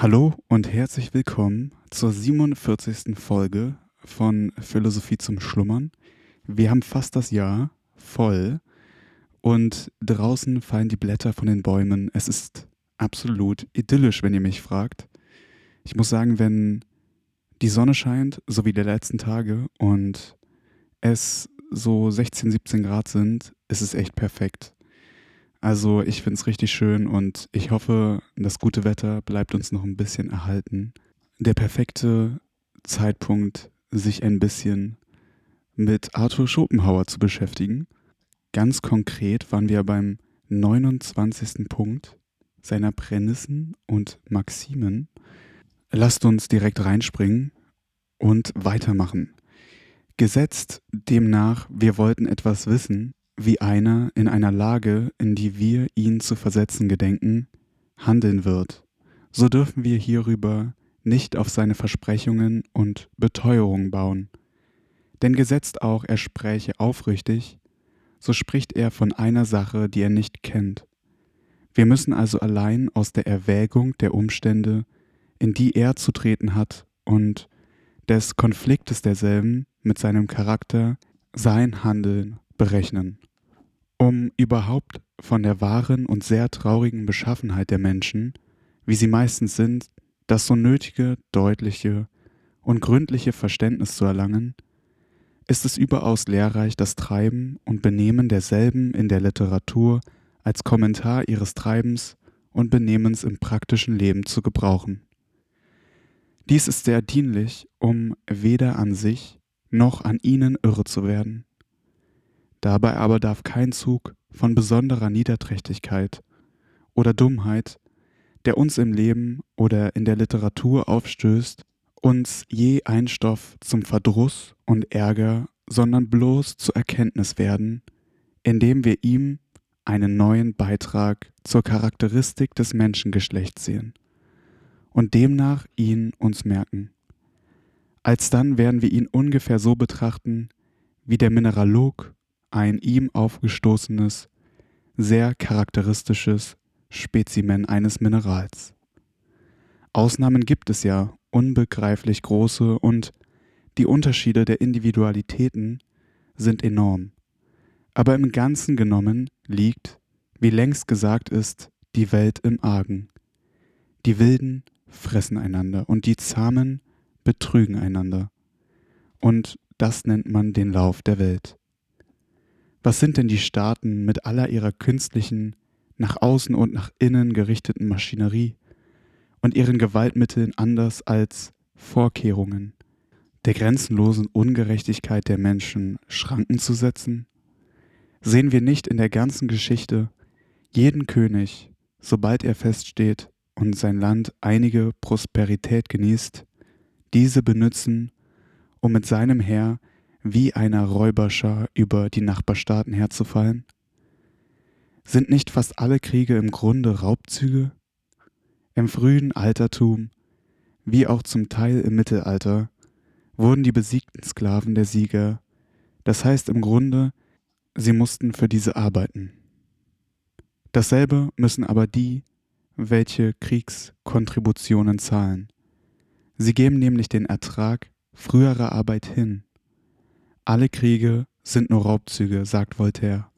Hallo und herzlich willkommen zur 47. Folge von Philosophie zum Schlummern. Wir haben fast das Jahr voll und draußen fallen die Blätter von den Bäumen. Es ist absolut idyllisch, wenn ihr mich fragt. Ich muss sagen, wenn die Sonne scheint, so wie der letzten Tage, und es so 16, 17 Grad sind, ist es echt perfekt. Also ich finde es richtig schön und ich hoffe, das gute Wetter bleibt uns noch ein bisschen erhalten. Der perfekte Zeitpunkt, sich ein bisschen mit Arthur Schopenhauer zu beschäftigen. Ganz konkret waren wir beim 29. Punkt seiner Prämissen und Maximen. Lasst uns direkt reinspringen und weitermachen. Gesetzt demnach, wir wollten etwas wissen, wie einer in einer Lage, in die wir ihn zu versetzen gedenken, handeln wird, so dürfen wir hierüber nicht auf seine Versprechungen und Beteuerungen bauen. Denn gesetzt auch, er spräche aufrichtig, so spricht er von einer Sache, die er nicht kennt. Wir müssen also allein aus der Erwägung der Umstände, in die er zu treten hat und des Konfliktes derselben mit seinem Charakter sein Handeln berechnen. Um überhaupt von der wahren und sehr traurigen Beschaffenheit der Menschen, wie sie meistens sind, das so nötige, deutliche und gründliche Verständnis zu erlangen, ist es überaus lehrreich, das Treiben und Benehmen derselben in der Literatur als Kommentar ihres Treibens und Benehmens im praktischen Leben zu gebrauchen. Dies ist sehr dienlich, um weder an sich noch an ihnen irre zu werden. Dabei aber darf kein Zug von besonderer Niederträchtigkeit oder Dummheit, der uns im Leben oder in der Literatur aufstößt, uns je ein Stoff zum Verdruss und Ärger, sondern bloß zur Erkenntnis werden, indem wir ihm einen neuen Beitrag zur Charakteristik des Menschengeschlechts sehen und demnach ihn uns merken. Alsdann werden wir ihn ungefähr so betrachten, wie der Mineralog ein ihm aufgestoßenes, sehr charakteristisches Spezimen eines Minerals. Ausnahmen gibt es ja, unbegreiflich große, und die Unterschiede der Individualitäten sind enorm. Aber im Ganzen genommen liegt, wie längst gesagt ist, die Welt im Argen. Die Wilden fressen einander und die Zahmen betrügen einander. Und das nennt man den Lauf der Welt. Was sind denn die Staaten mit aller ihrer künstlichen, nach außen und nach innen gerichteten Maschinerie und ihren Gewaltmitteln anders als Vorkehrungen der grenzenlosen Ungerechtigkeit der Menschen Schranken zu setzen? Sehen wir nicht in der ganzen Geschichte jeden König, sobald er feststeht und sein Land einige Prosperität genießt, diese benützen, um mit seinem Heer wie einer Räuberschar über die Nachbarstaaten herzufallen? Sind nicht fast alle Kriege im Grunde Raubzüge? Im frühen Altertum, wie auch zum Teil im Mittelalter, wurden die besiegten Sklaven der Sieger, das heißt im Grunde, sie mussten für diese arbeiten. Dasselbe müssen aber die, welche Kriegskontributionen zahlen. Sie geben nämlich den Ertrag früherer Arbeit hin alle Kriege sind nur Raubzüge, sagt Voltaire,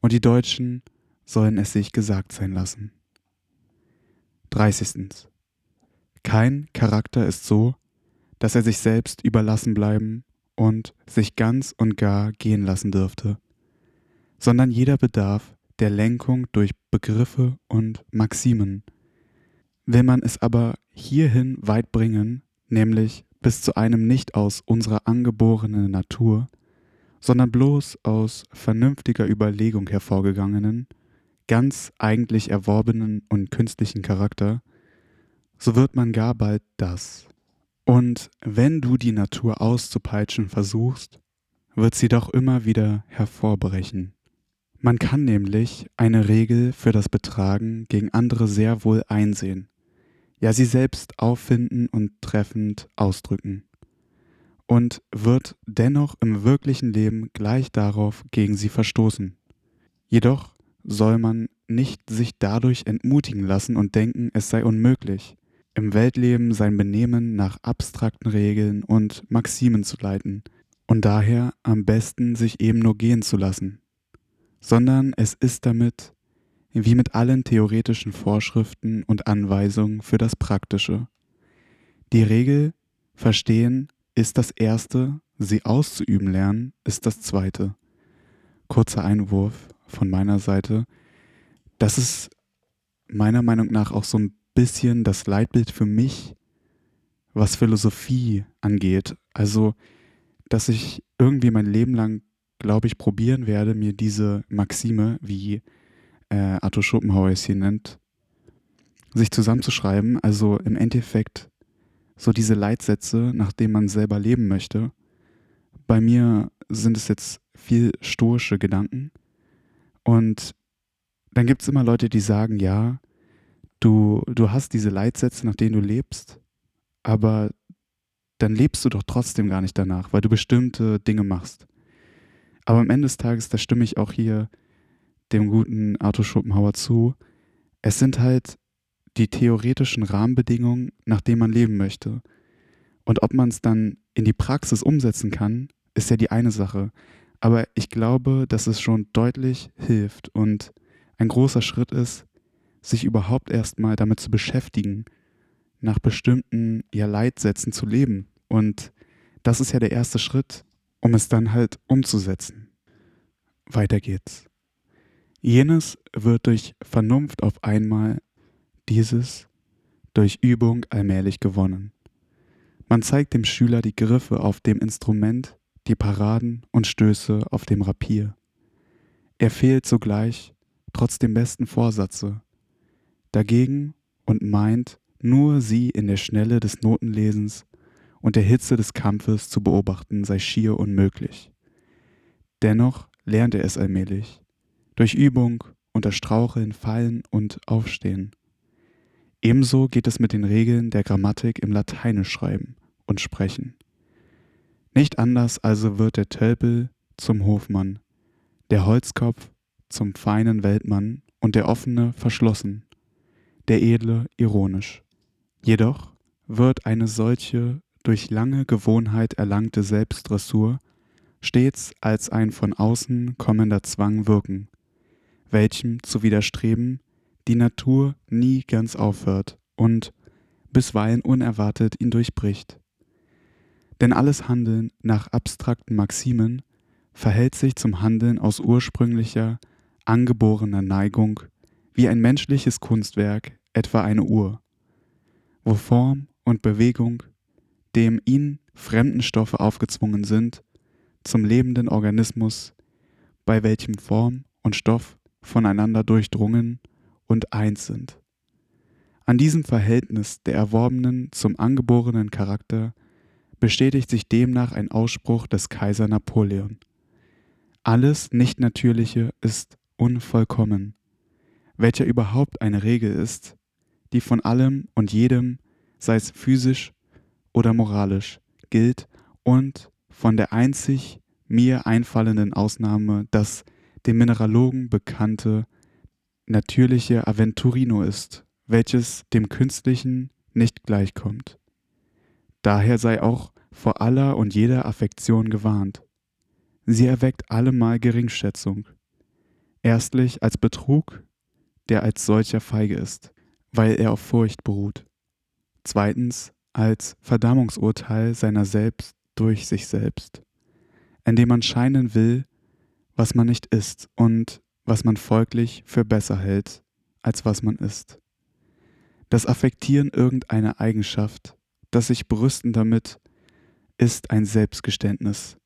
und die Deutschen sollen es sich gesagt sein lassen. 30. Kein Charakter ist so, dass er sich selbst überlassen bleiben und sich ganz und gar gehen lassen dürfte, sondern jeder bedarf der Lenkung durch Begriffe und Maximen. Will man es aber hierhin weit bringen, nämlich bis zu einem nicht aus unserer angeborenen Natur, sondern bloß aus vernünftiger Überlegung hervorgegangenen, ganz eigentlich erworbenen und künstlichen Charakter, so wird man gar bald das. Und wenn du die Natur auszupeitschen versuchst, wird sie doch immer wieder hervorbrechen. Man kann nämlich eine Regel für das Betragen gegen andere sehr wohl einsehen, ja sie selbst auffinden und treffend ausdrücken. Und wird dennoch im wirklichen Leben gleich darauf gegen sie verstoßen. Jedoch soll man nicht sich dadurch entmutigen lassen und denken, es sei unmöglich. im Weltleben sein Benehmen nach abstrakten Regeln und Maximen zu leiten und daher am besten sich eben nur gehen zu lassen, sondern es ist damit wie mit allen theoretischen Vorschriften und Anweisungen für das Praktische. Die Regel verstehen ist das Erste, sie auszuüben lernen ist das Zweite. Kurzer Einwurf von meiner Seite. Das ist meiner Meinung nach auch so ein bisschen das Leitbild für mich, was Philosophie angeht. Also, dass ich irgendwie mein Leben lang, glaube ich, probieren werde, mir diese Maxime, wie äh, Arthur Schopenhauer es hier nennt, sich zusammenzuschreiben. Also im Endeffekt so diese Leitsätze, nach denen man selber leben möchte. Bei mir sind es jetzt viel stoische Gedanken. Und dann gibt es immer Leute, die sagen, ja, du, du hast diese Leitsätze, nach denen du lebst, aber dann lebst du doch trotzdem gar nicht danach, weil du bestimmte Dinge machst. Aber am Ende des Tages, da stimme ich auch hier dem guten Arthur Schopenhauer zu, es sind halt die theoretischen Rahmenbedingungen, nach denen man leben möchte. Und ob man es dann in die Praxis umsetzen kann, ist ja die eine Sache. Aber ich glaube, dass es schon deutlich hilft und ein großer Schritt ist, sich überhaupt erstmal damit zu beschäftigen, nach bestimmten ja, Leitsätzen zu leben. Und das ist ja der erste Schritt, um es dann halt umzusetzen. Weiter geht's. Jenes wird durch Vernunft auf einmal, dieses durch Übung allmählich gewonnen. Man zeigt dem Schüler die Griffe auf dem Instrument, die Paraden und Stöße auf dem Rapier. Er fehlt sogleich, trotz dem besten Vorsatze, dagegen und meint, nur sie in der Schnelle des Notenlesens und der Hitze des Kampfes zu beobachten sei schier unmöglich. Dennoch lernt er es allmählich, durch Übung, unter Straucheln, Fallen und Aufstehen. Ebenso geht es mit den Regeln der Grammatik im Lateinischschreiben und Sprechen. Nicht anders also wird der Tölpel zum Hofmann, der Holzkopf zum feinen Weltmann und der offene verschlossen, der edle ironisch. Jedoch wird eine solche durch lange Gewohnheit erlangte Selbstdressur stets als ein von außen kommender Zwang wirken, welchem zu widerstreben die Natur nie ganz aufhört und bisweilen unerwartet ihn durchbricht. Denn alles Handeln nach abstrakten Maximen verhält sich zum Handeln aus ursprünglicher, angeborener Neigung wie ein menschliches Kunstwerk, etwa eine Uhr, wo Form und Bewegung dem ihnen fremden Stoffe aufgezwungen sind, zum lebenden Organismus, bei welchem Form und Stoff voneinander durchdrungen und eins sind. An diesem Verhältnis der erworbenen zum angeborenen Charakter bestätigt sich demnach ein Ausspruch des Kaiser Napoleon. Alles Nichtnatürliche ist unvollkommen, welcher überhaupt eine Regel ist, die von allem und jedem, sei es physisch oder moralisch, gilt und von der einzig mir einfallenden Ausnahme das dem Mineralogen bekannte natürliche Aventurino ist, welches dem künstlichen nicht gleichkommt. Daher sei auch vor aller und jeder Affektion gewarnt. Sie erweckt allemal Geringschätzung. Erstlich als Betrug, der als solcher feige ist, weil er auf Furcht beruht. Zweitens als Verdammungsurteil seiner selbst durch sich selbst, indem man scheinen will, was man nicht ist und was man folglich für besser hält, als was man ist. Das Affektieren irgendeiner Eigenschaft, das sich brüsten damit, ist ein Selbstgeständnis,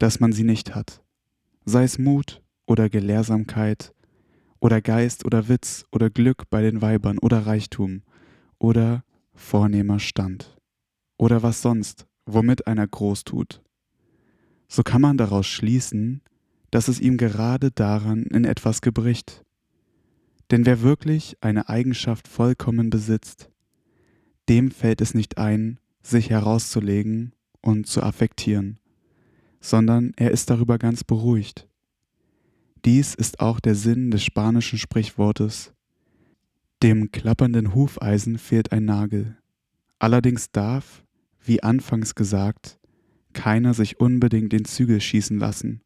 dass man sie nicht hat, sei es Mut oder Gelehrsamkeit oder Geist oder Witz oder Glück bei den Weibern oder Reichtum oder vornehmer Stand oder was sonst, womit einer groß tut. So kann man daraus schließen, dass es ihm gerade daran in etwas gebricht. Denn wer wirklich eine Eigenschaft vollkommen besitzt, dem fällt es nicht ein, sich herauszulegen und zu affektieren, sondern er ist darüber ganz beruhigt. Dies ist auch der Sinn des spanischen Sprichwortes Dem klappernden Hufeisen fehlt ein Nagel. Allerdings darf, wie anfangs gesagt, keiner sich unbedingt den Zügel schießen lassen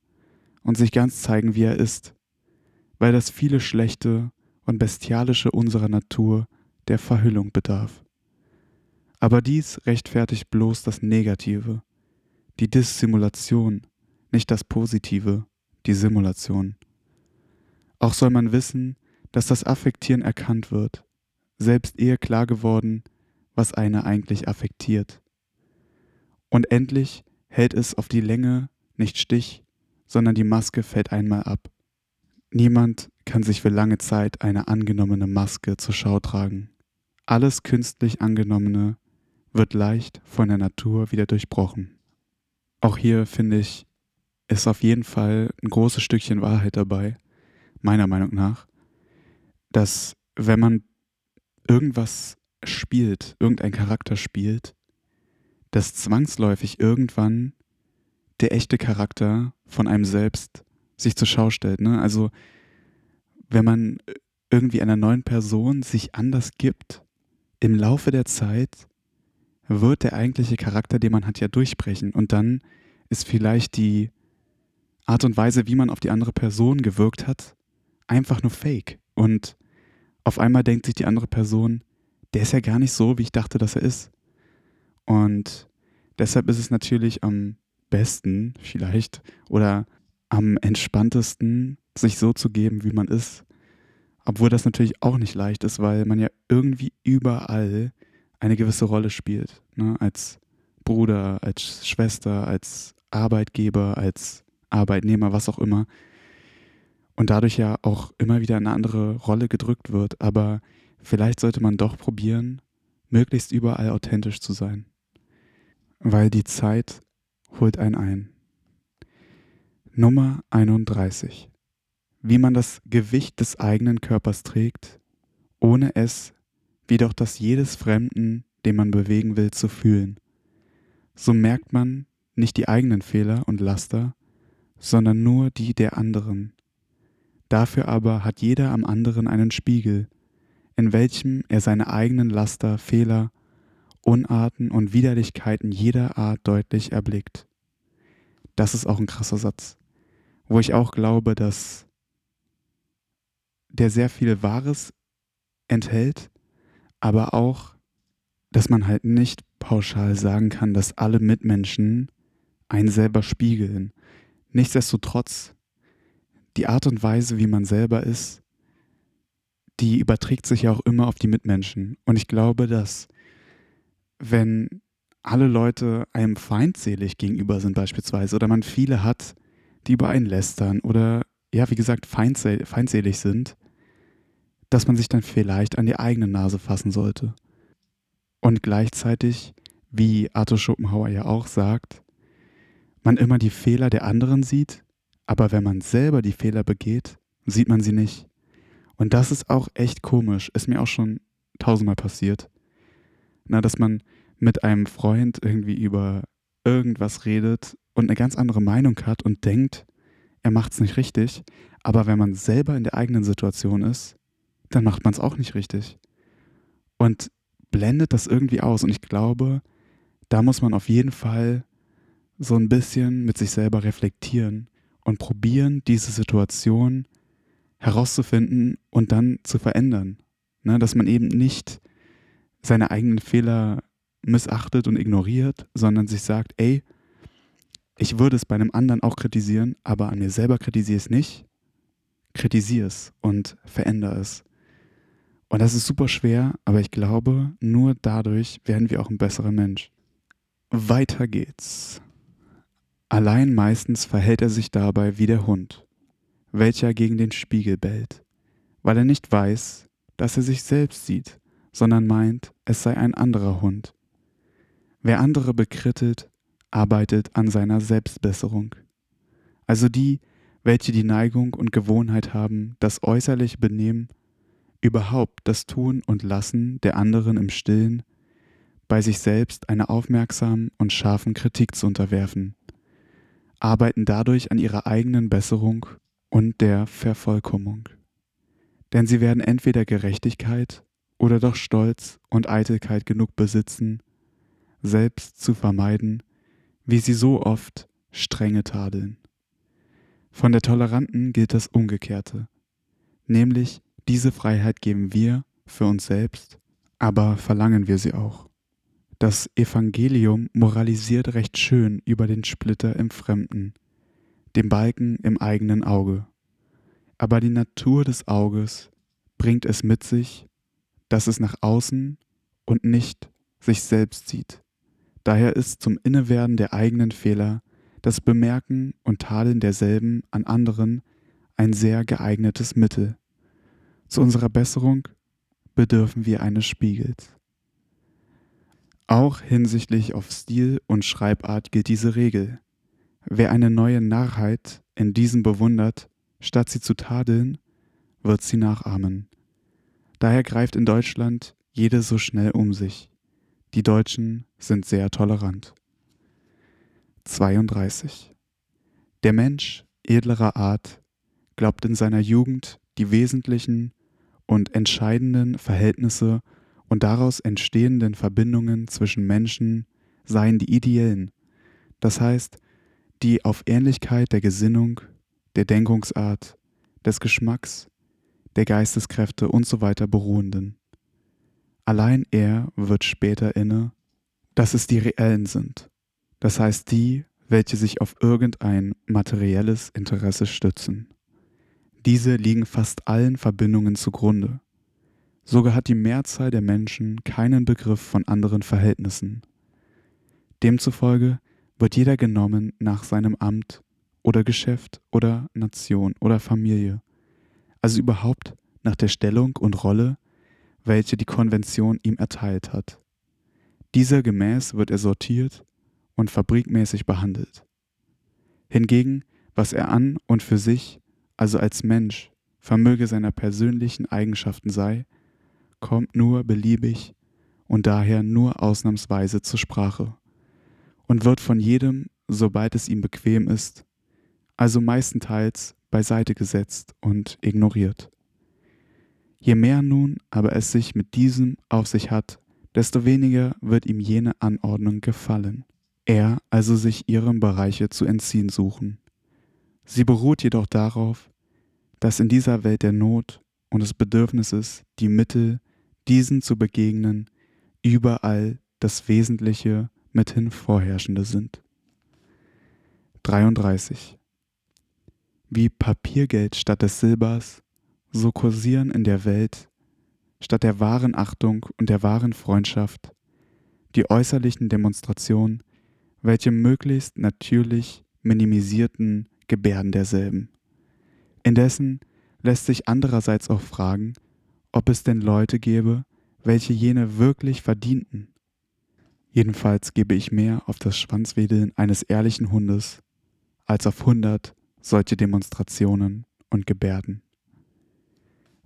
und sich ganz zeigen, wie er ist, weil das viele Schlechte und Bestialische unserer Natur der Verhüllung bedarf. Aber dies rechtfertigt bloß das Negative, die Dissimulation, nicht das Positive, die Simulation. Auch soll man wissen, dass das Affektieren erkannt wird, selbst ehe klar geworden, was eine eigentlich affektiert. Und endlich hält es auf die Länge nicht Stich, sondern die Maske fällt einmal ab. Niemand kann sich für lange Zeit eine angenommene Maske zur Schau tragen. Alles künstlich angenommene wird leicht von der Natur wieder durchbrochen. Auch hier finde ich, ist auf jeden Fall ein großes Stückchen Wahrheit dabei, meiner Meinung nach, dass wenn man irgendwas spielt, irgendein Charakter spielt, dass zwangsläufig irgendwann der echte Charakter von einem selbst sich zur Schau stellt. Ne? Also wenn man irgendwie einer neuen Person sich anders gibt, im Laufe der Zeit wird der eigentliche Charakter, den man hat, ja durchbrechen. Und dann ist vielleicht die Art und Weise, wie man auf die andere Person gewirkt hat, einfach nur fake. Und auf einmal denkt sich die andere Person, der ist ja gar nicht so, wie ich dachte, dass er ist. Und deshalb ist es natürlich am besten, vielleicht, oder am entspanntesten, sich so zu geben, wie man ist. Obwohl das natürlich auch nicht leicht ist, weil man ja irgendwie überall eine gewisse Rolle spielt. Ne? Als Bruder, als Schwester, als Arbeitgeber, als Arbeitnehmer, was auch immer. Und dadurch ja auch immer wieder eine andere Rolle gedrückt wird. Aber vielleicht sollte man doch probieren, möglichst überall authentisch zu sein. Weil die Zeit holt einen ein. Nummer 31. Wie man das Gewicht des eigenen Körpers trägt, ohne es wie doch das jedes Fremden, den man bewegen will, zu fühlen. So merkt man nicht die eigenen Fehler und Laster, sondern nur die der anderen. Dafür aber hat jeder am anderen einen Spiegel, in welchem er seine eigenen Laster, Fehler, Unarten und Widerlichkeiten jeder Art deutlich erblickt. Das ist auch ein krasser Satz, wo ich auch glaube, dass der sehr viel Wahres enthält, aber auch, dass man halt nicht pauschal sagen kann, dass alle Mitmenschen einen selber spiegeln. Nichtsdestotrotz, die Art und Weise, wie man selber ist, die überträgt sich ja auch immer auf die Mitmenschen. Und ich glaube, dass wenn alle Leute einem feindselig gegenüber sind beispielsweise oder man viele hat, die über einen lästern oder ja, wie gesagt, feindselig sind, dass man sich dann vielleicht an die eigene Nase fassen sollte. Und gleichzeitig, wie Arthur Schopenhauer ja auch sagt, man immer die Fehler der anderen sieht, aber wenn man selber die Fehler begeht, sieht man sie nicht. Und das ist auch echt komisch, ist mir auch schon tausendmal passiert. Na, dass man mit einem Freund irgendwie über irgendwas redet und eine ganz andere Meinung hat und denkt, er macht es nicht richtig, aber wenn man selber in der eigenen Situation ist, dann macht man es auch nicht richtig. Und blendet das irgendwie aus. Und ich glaube, da muss man auf jeden Fall so ein bisschen mit sich selber reflektieren und probieren, diese Situation herauszufinden und dann zu verändern. Ne, dass man eben nicht seine eigenen Fehler missachtet und ignoriert, sondern sich sagt, ey, ich würde es bei einem anderen auch kritisieren, aber an mir selber kritisiere es nicht. Kritisiere es und verändere es. Und das ist super schwer, aber ich glaube, nur dadurch werden wir auch ein besserer Mensch. Weiter geht's. Allein meistens verhält er sich dabei wie der Hund, welcher gegen den Spiegel bellt, weil er nicht weiß, dass er sich selbst sieht, sondern meint, es sei ein anderer Hund. Wer andere bekrittelt, arbeitet an seiner Selbstbesserung. Also die, welche die Neigung und Gewohnheit haben, das äußerliche Benehmen überhaupt das Tun und Lassen der anderen im Stillen, bei sich selbst einer aufmerksamen und scharfen Kritik zu unterwerfen, arbeiten dadurch an ihrer eigenen Besserung und der Vervollkommnung. Denn sie werden entweder Gerechtigkeit oder doch Stolz und Eitelkeit genug besitzen, selbst zu vermeiden, wie sie so oft strenge tadeln. Von der Toleranten gilt das Umgekehrte, nämlich diese Freiheit geben wir für uns selbst, aber verlangen wir sie auch. Das Evangelium moralisiert recht schön über den Splitter im Fremden, dem Balken im eigenen Auge. Aber die Natur des Auges bringt es mit sich, dass es nach außen und nicht sich selbst sieht. Daher ist zum Innewerden der eigenen Fehler das Bemerken und Tadeln derselben an anderen ein sehr geeignetes Mittel. Zu unserer Besserung bedürfen wir eines Spiegels. Auch hinsichtlich auf Stil und Schreibart gilt diese Regel. Wer eine neue Narrheit in diesem bewundert, statt sie zu tadeln, wird sie nachahmen. Daher greift in Deutschland jede so schnell um sich. Die Deutschen sind sehr tolerant. 32. Der Mensch edlerer Art glaubt in seiner Jugend die wesentlichen und entscheidenden Verhältnisse und daraus entstehenden Verbindungen zwischen Menschen seien die ideellen, das heißt, die auf Ähnlichkeit der Gesinnung, der Denkungsart, des Geschmacks, der Geisteskräfte usw. So beruhenden. Allein er wird später inne, dass es die reellen sind, das heißt die, welche sich auf irgendein materielles Interesse stützen. Diese liegen fast allen Verbindungen zugrunde. Sogar hat die Mehrzahl der Menschen keinen Begriff von anderen Verhältnissen. Demzufolge wird jeder genommen nach seinem Amt oder Geschäft oder Nation oder Familie, also überhaupt nach der Stellung und Rolle, welche die Konvention ihm erteilt hat. Dieser gemäß wird er sortiert und fabrikmäßig behandelt. Hingegen, was er an und für sich, also als Mensch, vermöge seiner persönlichen Eigenschaften sei, kommt nur beliebig und daher nur ausnahmsweise zur Sprache und wird von jedem, sobald es ihm bequem ist, also meistenteils beiseite gesetzt und ignoriert. Je mehr nun aber es sich mit diesem auf sich hat, desto weniger wird ihm jene Anordnung gefallen, er also sich ihrem Bereiche zu entziehen suchen. Sie beruht jedoch darauf, dass in dieser Welt der Not und des Bedürfnisses die Mittel, diesen zu begegnen, überall das Wesentliche mithin vorherrschende sind. 33. Wie Papiergeld statt des Silbers, so kursieren in der Welt, statt der wahren Achtung und der wahren Freundschaft, die äußerlichen Demonstrationen, welche möglichst natürlich minimisierten Gebärden derselben. Indessen lässt sich andererseits auch fragen, ob es denn Leute gäbe, welche jene wirklich verdienten. Jedenfalls gebe ich mehr auf das Schwanzwedeln eines ehrlichen Hundes als auf hundert solche Demonstrationen und Gebärden.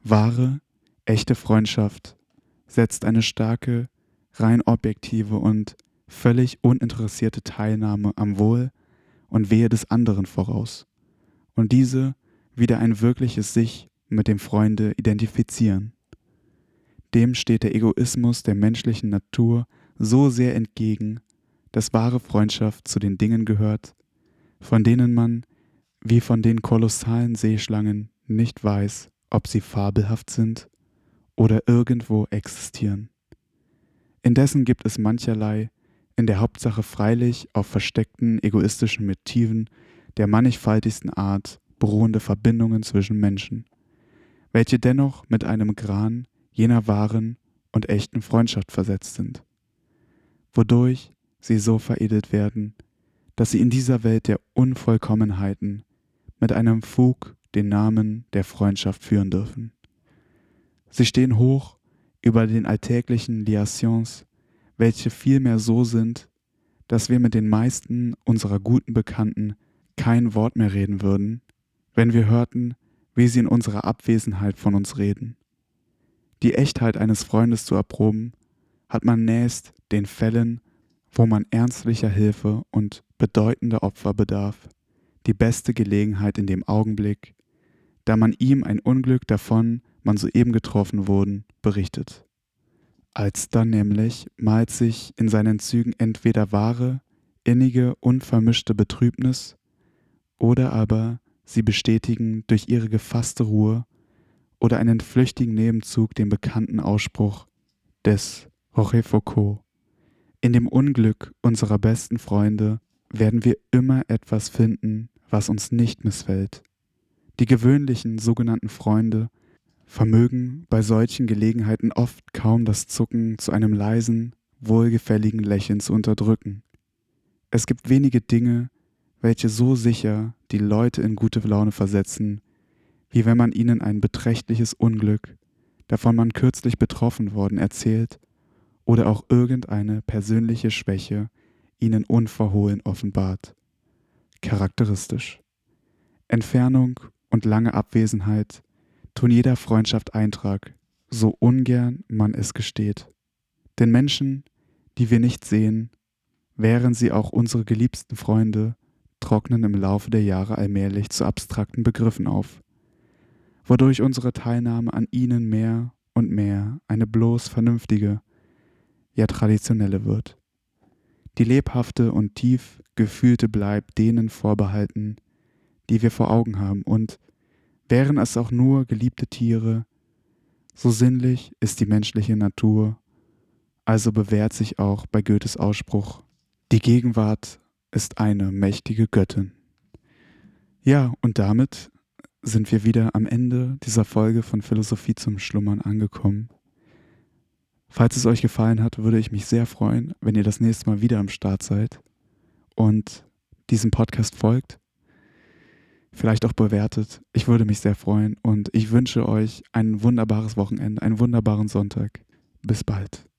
Wahre, echte Freundschaft setzt eine starke, rein objektive und völlig uninteressierte Teilnahme am Wohl und Wehe des anderen voraus und diese wieder ein wirkliches Sich mit dem Freunde identifizieren. Dem steht der Egoismus der menschlichen Natur so sehr entgegen, dass wahre Freundschaft zu den Dingen gehört, von denen man, wie von den kolossalen Seeschlangen, nicht weiß, ob sie fabelhaft sind oder irgendwo existieren. Indessen gibt es mancherlei, in der Hauptsache freilich auf versteckten egoistischen Motiven der mannigfaltigsten Art beruhende Verbindungen zwischen Menschen, welche dennoch mit einem Gran jener wahren und echten Freundschaft versetzt sind, wodurch sie so veredelt werden, dass sie in dieser Welt der Unvollkommenheiten mit einem Fug den Namen der Freundschaft führen dürfen. Sie stehen hoch über den alltäglichen Liaisons, welche vielmehr so sind, dass wir mit den meisten unserer guten Bekannten kein Wort mehr reden würden, wenn wir hörten, wie sie in unserer Abwesenheit von uns reden. Die Echtheit eines Freundes zu erproben, hat man nächst den Fällen, wo man ernstlicher Hilfe und bedeutender Opfer bedarf, die beste Gelegenheit in dem Augenblick, da man ihm ein Unglück davon man soeben getroffen wurden, berichtet. Alsdann nämlich malt sich in seinen Zügen entweder wahre, innige, unvermischte Betrübnis oder aber sie bestätigen durch ihre gefasste Ruhe oder einen flüchtigen Nebenzug den bekannten Ausspruch des Rochefoucauld. In dem Unglück unserer besten Freunde werden wir immer etwas finden, was uns nicht missfällt. Die gewöhnlichen sogenannten Freunde vermögen bei solchen Gelegenheiten oft kaum das Zucken zu einem leisen, wohlgefälligen Lächeln zu unterdrücken. Es gibt wenige Dinge, welche so sicher die Leute in gute Laune versetzen, wie wenn man ihnen ein beträchtliches Unglück, davon man kürzlich betroffen worden, erzählt, oder auch irgendeine persönliche Schwäche ihnen unverhohlen offenbart. Charakteristisch. Entfernung und lange Abwesenheit tun jeder Freundschaft Eintrag, so ungern man es gesteht. Den Menschen, die wir nicht sehen, wären sie auch unsere geliebsten Freunde, trocknen im Laufe der Jahre allmählich zu abstrakten Begriffen auf, wodurch unsere Teilnahme an ihnen mehr und mehr eine bloß vernünftige, ja traditionelle wird. Die lebhafte und tief gefühlte bleibt denen vorbehalten, die wir vor Augen haben, und wären es auch nur geliebte Tiere, so sinnlich ist die menschliche Natur, also bewährt sich auch bei Goethes Ausspruch, die Gegenwart ist eine mächtige Göttin. Ja, und damit sind wir wieder am Ende dieser Folge von Philosophie zum Schlummern angekommen. Falls es euch gefallen hat, würde ich mich sehr freuen, wenn ihr das nächste Mal wieder am Start seid und diesem Podcast folgt, vielleicht auch bewertet. Ich würde mich sehr freuen und ich wünsche euch ein wunderbares Wochenende, einen wunderbaren Sonntag. Bis bald.